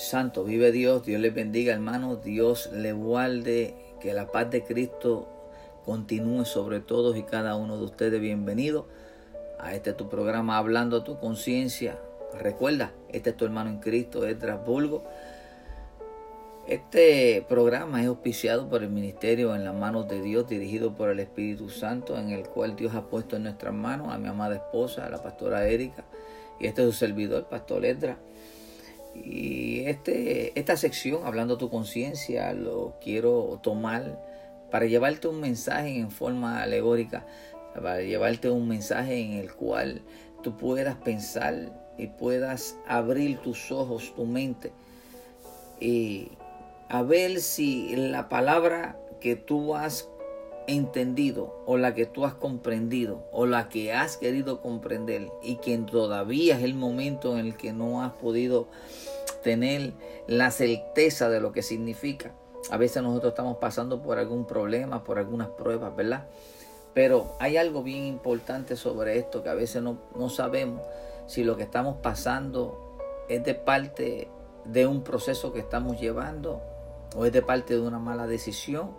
Santo, vive Dios, Dios les bendiga hermanos, Dios le guarde, que la paz de Cristo continúe sobre todos y cada uno de ustedes. Bienvenido a este tu programa Hablando a tu conciencia. Recuerda, este es tu hermano en Cristo, Edras Bulgo. Este programa es auspiciado por el Ministerio en las manos de Dios, dirigido por el Espíritu Santo, en el cual Dios ha puesto en nuestras manos a mi amada esposa, a la pastora Erika, y este es su servidor, Pastor Edra. Y este, esta sección, hablando tu conciencia, lo quiero tomar para llevarte un mensaje en forma alegórica, para llevarte un mensaje en el cual tú puedas pensar y puedas abrir tus ojos, tu mente, y a ver si la palabra que tú has entendido o la que tú has comprendido o la que has querido comprender y que todavía es el momento en el que no has podido tener la certeza de lo que significa. A veces nosotros estamos pasando por algún problema, por algunas pruebas, ¿verdad? Pero hay algo bien importante sobre esto que a veces no, no sabemos si lo que estamos pasando es de parte de un proceso que estamos llevando o es de parte de una mala decisión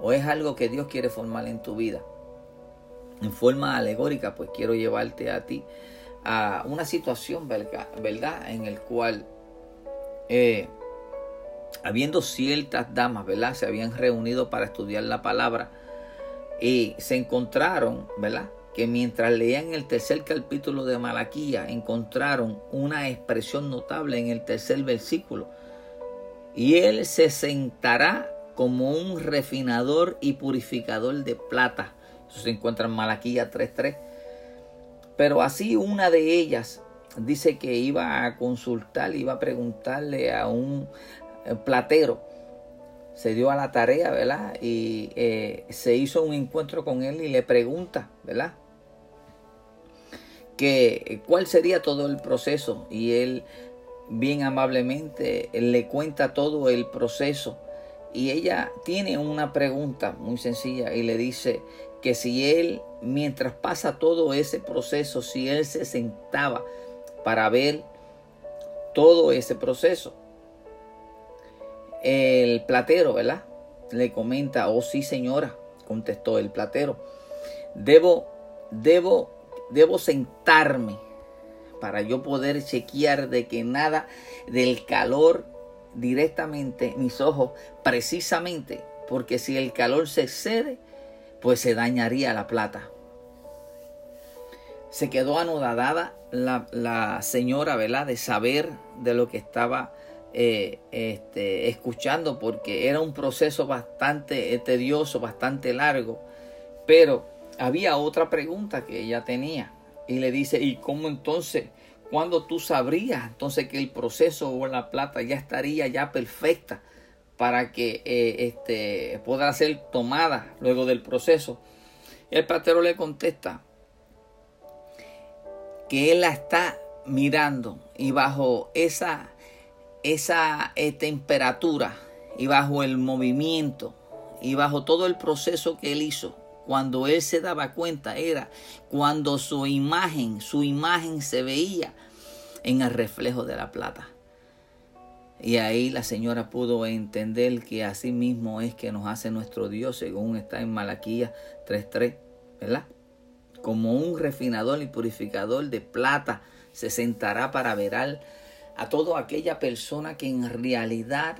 o es algo que Dios quiere formar en tu vida. En forma alegórica, pues quiero llevarte a ti a una situación, ¿verdad? En el cual, eh, habiendo ciertas damas, ¿verdad? Se habían reunido para estudiar la palabra y se encontraron, ¿verdad? Que mientras leían el tercer capítulo de Malaquía, encontraron una expresión notable en el tercer versículo. Y él se sentará como un refinador y purificador de plata. Eso se encuentra en Malaquía 3.3. Pero así una de ellas dice que iba a consultar, iba a preguntarle a un eh, platero. Se dio a la tarea, ¿verdad? Y eh, se hizo un encuentro con él y le pregunta, ¿verdad? Que cuál sería todo el proceso. Y él bien amablemente le cuenta todo el proceso y ella tiene una pregunta muy sencilla y le dice que si él, mientras pasa todo ese proceso, si él se sentaba para ver todo ese proceso, el platero, ¿verdad? Le comenta, oh sí señora, contestó el platero, debo, debo, debo sentarme para yo poder chequear de que nada del calor directamente mis ojos precisamente porque si el calor se excede, pues se dañaría la plata. Se quedó anodada la, señora, ¿verdad? De saber de lo que estaba eh, este, escuchando, porque era un proceso bastante tedioso, bastante largo. Pero había otra pregunta que ella tenía. Y le dice, ¿y cómo entonces cuando tú sabrías entonces que el proceso o la plata ya estaría ya perfecta para que eh, este, pueda ser tomada luego del proceso. el platero le contesta que él la está mirando y bajo esa, esa eh, temperatura y bajo el movimiento y bajo todo el proceso que él hizo, cuando él se daba cuenta era cuando su imagen, su imagen se veía en el reflejo de la plata. Y ahí la señora pudo entender que así mismo es que nos hace nuestro Dios, según está en Malaquía 3.3, ¿verdad? Como un refinador y purificador de plata se sentará para verar a toda aquella persona que en realidad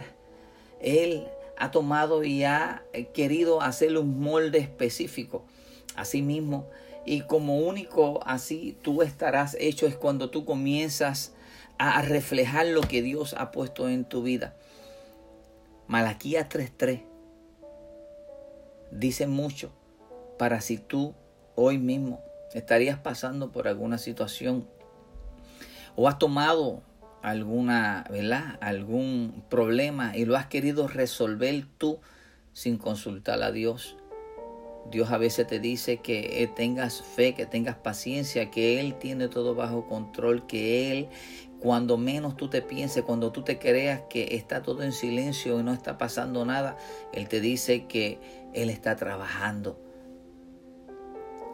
Él ha tomado y ha eh, querido hacerle un molde específico. Asimismo, y como único así tú estarás hecho es cuando tú comienzas a reflejar lo que Dios ha puesto en tu vida. Malaquía 3:3 dice mucho para si tú hoy mismo estarías pasando por alguna situación o has tomado alguna, ¿verdad? algún problema y lo has querido resolver tú sin consultar a Dios. Dios a veces te dice que eh, tengas fe, que tengas paciencia, que Él tiene todo bajo control, que Él, cuando menos tú te pienses, cuando tú te creas que está todo en silencio y no está pasando nada, Él te dice que Él está trabajando.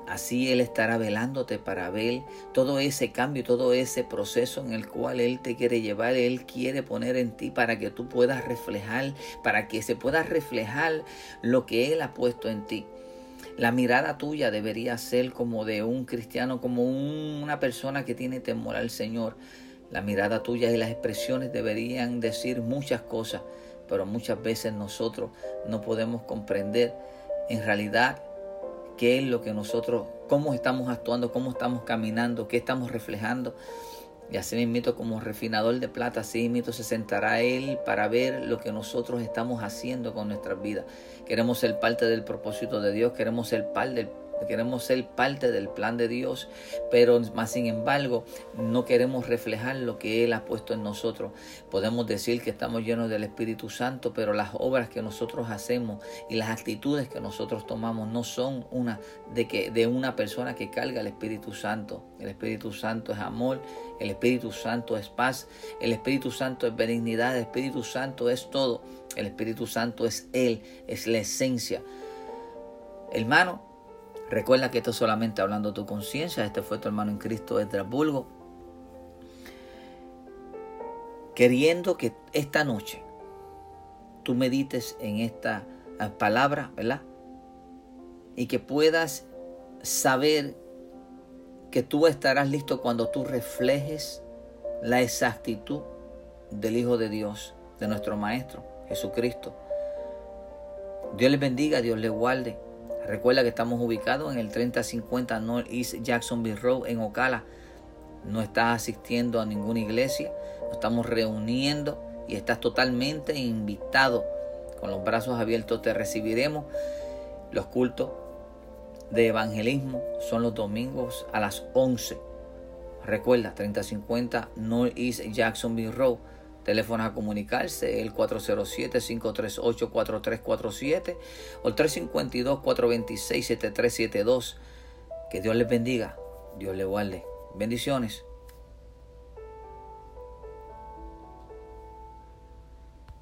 Así Él estará velándote para ver todo ese cambio, todo ese proceso en el cual Él te quiere llevar, Él quiere poner en ti para que tú puedas reflejar, para que se pueda reflejar lo que Él ha puesto en ti. La mirada tuya debería ser como de un cristiano, como una persona que tiene temor al Señor. La mirada tuya y las expresiones deberían decir muchas cosas, pero muchas veces nosotros no podemos comprender en realidad qué es lo que nosotros, cómo estamos actuando, cómo estamos caminando, qué estamos reflejando. Y así mismo como refinador de plata, así mismo se sentará Él para ver lo que nosotros estamos haciendo con nuestras vidas. Queremos ser parte del propósito de Dios, queremos ser parte del queremos ser parte del plan de Dios, pero más sin embargo no queremos reflejar lo que Él ha puesto en nosotros. Podemos decir que estamos llenos del Espíritu Santo, pero las obras que nosotros hacemos y las actitudes que nosotros tomamos no son una de, que, de una persona que carga el Espíritu Santo. El Espíritu Santo es amor, el Espíritu Santo es paz, el Espíritu Santo es benignidad, el Espíritu Santo es todo. El Espíritu Santo es Él, es la esencia. Hermano, Recuerda que esto es solamente hablando tu conciencia. Este fue tu hermano en Cristo de Bulgo. Queriendo que esta noche tú medites en esta eh, palabra, ¿verdad? Y que puedas saber que tú estarás listo cuando tú reflejes la exactitud del Hijo de Dios, de nuestro Maestro, Jesucristo. Dios les bendiga, Dios les guarde. Recuerda que estamos ubicados en el 3050 North East Jacksonville Road en Ocala. No estás asistiendo a ninguna iglesia, nos estamos reuniendo y estás totalmente invitado. Con los brazos abiertos te recibiremos. Los cultos de evangelismo son los domingos a las 11. Recuerda, 3050 North East Jacksonville Road. Teléfonos a comunicarse, el 407-538-4347 o el 352-426-7372. Que Dios les bendiga, Dios les guarde. Bendiciones.